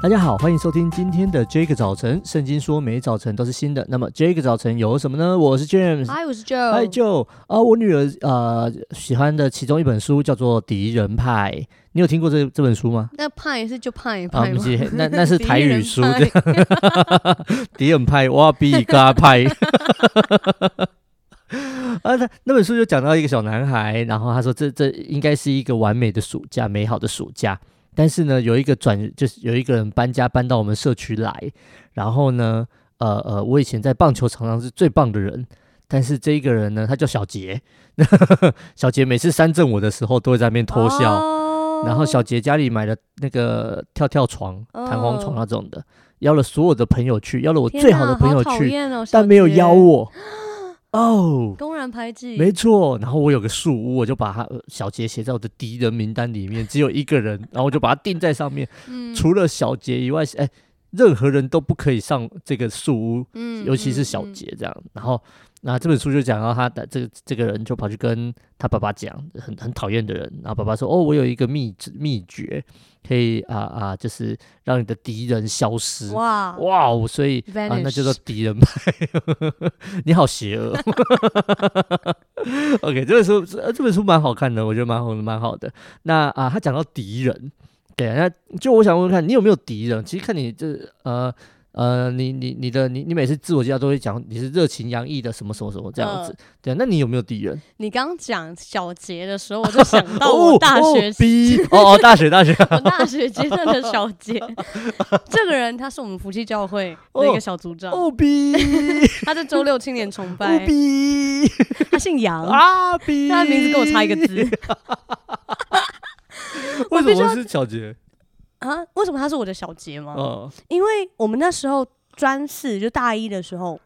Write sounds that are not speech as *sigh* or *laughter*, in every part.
大家好，欢迎收听今天的 Jake 早晨。圣经说每早晨都是新的，那么这个早晨有什么呢？我是 James，嗨，我是 Joe，嗨 Joe 啊，我女儿呃喜欢的其中一本书叫做《敌人派》，你有听过这这本书吗？那派是就派派吗？啊、那那是 *laughs* 台语书，敌人派，*laughs* 哇比嘎派。*laughs* 啊，他那本书就讲到一个小男孩，然后他说这这应该是一个完美的暑假，美好的暑假。但是呢，有一个转，就是有一个人搬家搬到我们社区来，然后呢，呃呃，我以前在棒球场上是最棒的人，但是这一个人呢，他叫小杰，*laughs* 小杰每次三振我的时候都会在那边偷笑，哦、然后小杰家里买了那个跳跳床、弹簧床那种的，邀了所有的朋友去，邀了我最好的朋友去，哦、但没有邀我。哦，公然排挤，没错。然后我有个树屋，我就把他小杰写在我的敌人名单里面，只有一个人，然后我就把他钉在上面。嗯，除了小杰以外，哎，任何人都不可以上这个树屋，嗯，尤其是小杰这样。然后。那这本书就讲到他的这个这个人就跑去跟他爸爸讲，很很讨厌的人。然后爸爸说：“哦，我有一个秘秘诀，可以啊啊，就是让你的敌人消失。”哇哇，所以.啊，那叫做敌人派。*laughs* 你好邪恶。*laughs* OK，这本书这本书蛮好看的，我觉得蛮好的，蛮好的。那啊，他讲到敌人，对，那就我想问问看你有没有敌人？其实看你这呃。呃，你你你的你你每次自我介绍都会讲你是热情洋溢的什么什么什么这样子，呃、对，那你有没有敌人？你刚讲小杰的时候，我就想到我大学哦哦，哦大学大学，*laughs* 我大学阶段的小杰，这个人他是我们福气教会的一个小组长哦逼，*laughs* 他在周六青年崇拜，逼，他姓杨啊逼，他的名字跟我差一个字，*laughs* 为什么是小杰？啊，为什么他是我的小杰吗？哦、因为我们那时候专四就大一的时候，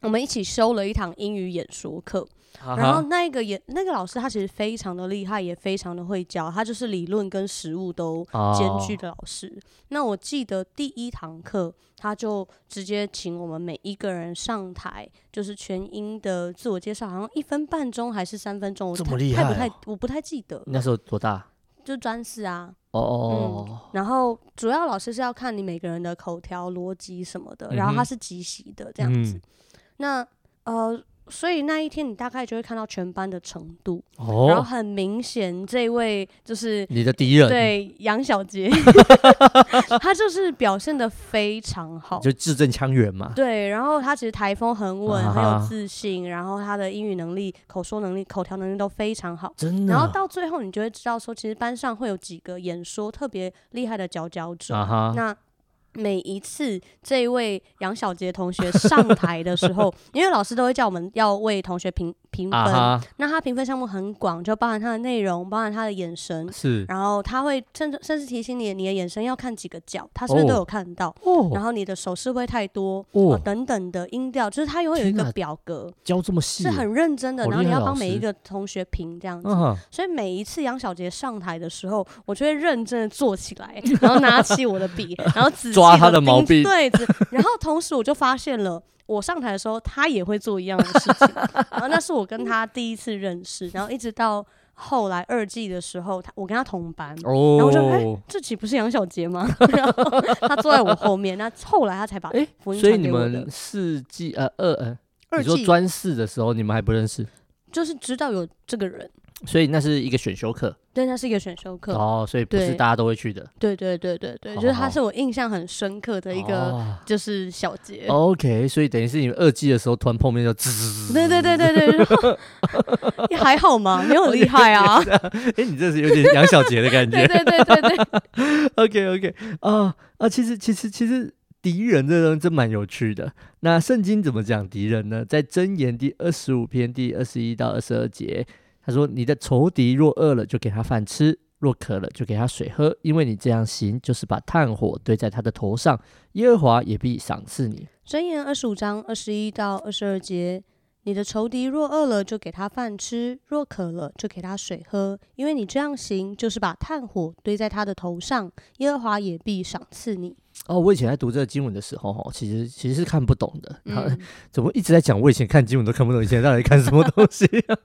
我们一起修了一堂英语演说课，然后那个演那个老师他其实非常的厉害，也非常的会教，他就是理论跟实务都兼具的老师。哦、那我记得第一堂课，他就直接请我们每一个人上台，就是全英的自我介绍，好像一分半钟还是三分钟，这么厉害、哦？太不太，我不太记得。那时候多大？就专四啊。哦哦，嗯，然后主要老师是要看你每个人的口条、逻辑什么的，然后他是即席的这样子。嗯、那呃。所以那一天你大概就会看到全班的程度，哦、然后很明显这位就是你的敌人，对杨小杰，*laughs* 他就是表现得非常好，就字正腔圆嘛。对，然后他其实台风很稳，啊、很有自信，然后他的英语能力、口说能力、口条能力都非常好，真的。然后到最后你就会知道说，其实班上会有几个演说特别厉害的佼佼者，那。每一次这位杨小杰同学上台的时候，*laughs* 因为老师都会叫我们要为同学评评分，那他评分项目很广，就包含他的内容，包含他的眼神，是，然后他会甚至甚至提醒你，你的眼神要看几个角，他是不是都有看到？哦、然后你的手势会太多，哦，哦等等的音调，就是他也会有一个表格，教这么细，是很认真的，哦、然后你要帮每一个同学评这样子，哦、所以每一次杨小杰上台的时候，我就会认真的坐起来，*laughs* 然后拿起我的笔，*laughs* 然后仔细抓他的毛病。对，然后同时我就发现了，我上台的时候，他也会做一样的事情。*laughs* 然后那是我跟他第一次认识，然后一直到后来二季的时候，他我跟他同班，哦、然后我就哎，这岂不是杨小杰吗？*laughs* 然后他坐在我后面，那后来他才把哎，所以你们四季呃二呃，二季你说专四的时候，你们还不认识，就是知道有这个人。所以那是一个选修课，对，那是一个选修课哦，所以不是大家都会去的。对对对对对，就是它是我印象很深刻的一个，就是小节。OK，所以等于是你们二季的时候突然碰面就滋。对对对对对，你还好吗？没有很厉害啊。哎，你这是有点杨小杰的感觉。对对对对对。OK OK，啊啊，其实其实其实敌人这东西真蛮有趣的。那圣经怎么讲敌人呢？在箴言第二十五篇第二十一到二十二节。他说：“你的仇敌若饿了，就给他饭吃；若渴了，就给他水喝。因为你这样行，就是把炭火堆在他的头上，耶和华也必赏赐你。”箴言二十五章二十一到二十二节：“你的仇敌若饿了，就给他饭吃；若渴了，就给他水喝。因为你这样行，就是把炭火堆在他的头上，耶和华也必赏赐你。”哦，我以前在读这个经文的时候，哈，其实其实是看不懂的。嗯，*laughs* 怎么一直在讲？我以前看经文都看不懂，以前到底看什么东西啊？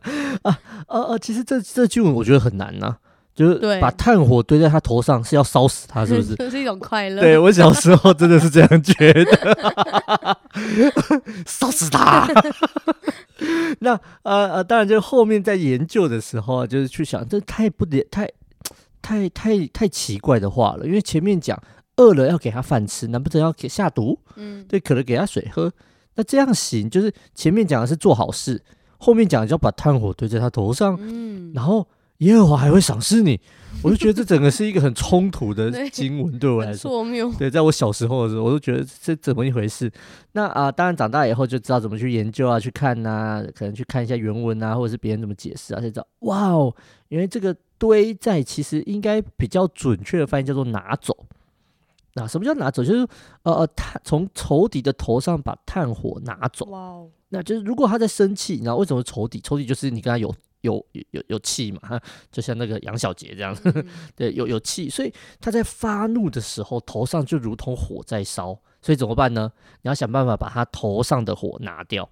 *laughs* 啊啊啊！其实这这经文我觉得很难呐，就是把炭火堆在他头上是要烧死他，是不是？*laughs* 这是一种快乐。对，我小时候真的是这样觉得，烧死他。那呃呃，当然，就后面在研究的时候，就是去想，这太不太太太太太奇怪的话了。因为前面讲饿了要给他饭吃，难不成要给下毒？嗯，对，可能给他水喝。那这样行，就是前面讲的是做好事，后面讲的就要把炭火堆在他头上，嗯，然后。耶和华还会赏识你，*laughs* 我就觉得这整个是一个很冲突的经文，对我来说，对，在我小时候的时候，我都觉得这怎么一回事。那啊、呃，当然长大以后就知道怎么去研究啊，去看呐、啊，可能去看一下原文啊，或者是别人怎么解释啊，才知道哇哦，因为这个堆在其实应该比较准确的翻译叫做拿走。那什么叫拿走？就是呃呃，炭从仇敌的头上把炭火拿走。哇哦，那就是如果他在生气，你知道为什么仇敌？仇敌就是你跟他有。有有有气嘛？哈，就像那个杨小杰这样 *laughs* 对，有有气，所以他在发怒的时候，头上就如同火在烧，所以怎么办呢？你要想办法把他头上的火拿掉。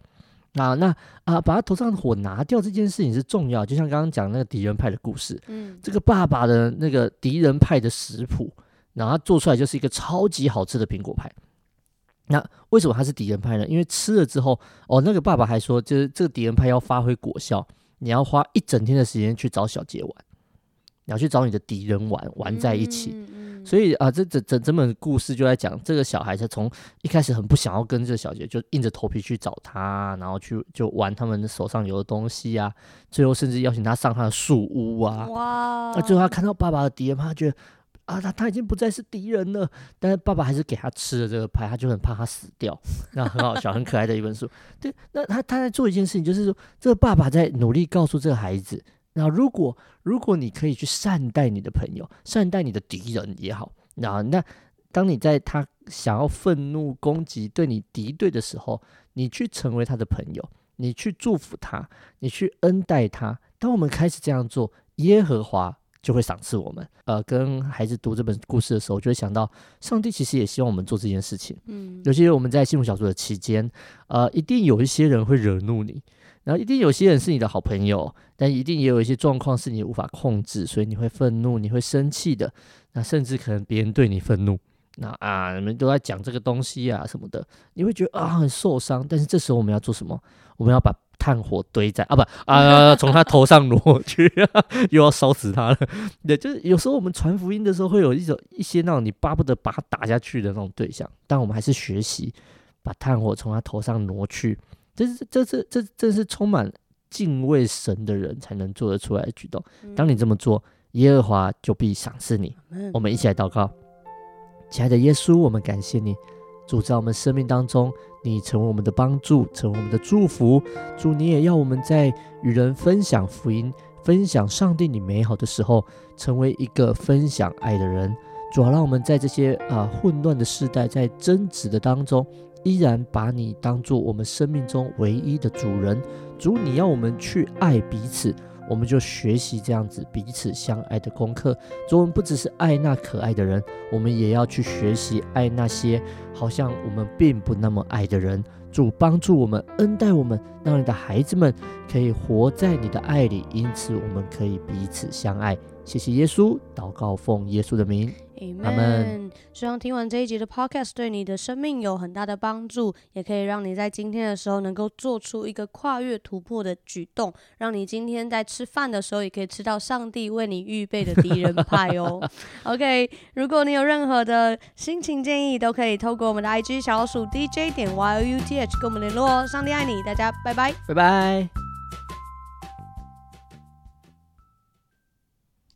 啊，那啊，把他头上的火拿掉这件事情是重要，就像刚刚讲那个敌人派的故事，嗯，这个爸爸的那个敌人派的食谱，然后他做出来就是一个超级好吃的苹果派。那为什么他是敌人派呢？因为吃了之后，哦，那个爸爸还说，就是这个敌人派要发挥果效。你要花一整天的时间去找小杰玩，你要去找你的敌人玩，玩在一起。嗯嗯、所以啊，这整整整本故事就在讲这个小孩，他从一开始很不想要跟这个小杰，就硬着头皮去找他，然后去就玩他们手上有的东西啊。最后甚至邀请他上他的树屋啊。哇！那最后他看到爸爸的敌人派，他觉得。啊，他他已经不再是敌人了，但是爸爸还是给他吃了这个派，他就很怕他死掉。*laughs* 那很好笑，很可爱的一本书。对，那他他在做一件事情，就是说，这个爸爸在努力告诉这个孩子，那如果如果你可以去善待你的朋友，善待你的敌人也好，那那当你在他想要愤怒攻击对你敌对的时候，你去成为他的朋友，你去祝福他，你去恩待他。当我们开始这样做，耶和华。就会赏赐我们。呃，跟孩子读这本故事的时候，就会想到上帝其实也希望我们做这件事情。嗯，尤其是我们在幸福小组的期间，呃，一定有一些人会惹怒你，然后一定有些人是你的好朋友，但一定也有一些状况是你无法控制，所以你会愤怒，你会生气的。那甚至可能别人对你愤怒，那啊，你们都在讲这个东西啊什么的，你会觉得啊很受伤。但是这时候我们要做什么？我们要把炭火堆在啊不啊，*laughs* 从他头上挪去，*laughs* 又要烧死他了。*laughs* 对，就是有时候我们传福音的时候，会有一种一些那种你巴不得把他打下去的那种对象，但我们还是学习把炭火从他头上挪去。这是这是这这是充满敬畏神的人才能做得出来的举动。当你这么做，耶和华就必赏赐你。我们一起来祷告，亲爱的耶稣，我们感谢你，主在我们生命当中。你成为我们的帮助，成为我们的祝福。主，你也要我们在与人分享福音、分享上帝你美好的时候，成为一个分享爱的人。主，要让我们在这些啊混乱的时代，在争执的当中，依然把你当做我们生命中唯一的主人。主，你要我们去爱彼此。我们就学习这样子彼此相爱的功课。作文不只是爱那可爱的人，我们也要去学习爱那些好像我们并不那么爱的人。主，帮助我们，恩待我们，让你的孩子们可以活在你的爱里，因此我们可以彼此相爱。谢谢耶稣，祷告奉耶稣的名。阿门。希望听完这一集的 podcast 对你的生命有很大的帮助，也可以让你在今天的时候能够做出一个跨越突破的举动，让你今天在吃饭的时候也可以吃到上帝为你预备的敌人派哦。*laughs* OK，如果你有任何的心情建议，都可以透过我们的 IG 小鼠 DJ 点跟我们联络哦。上帝爱你，大家拜拜，拜拜。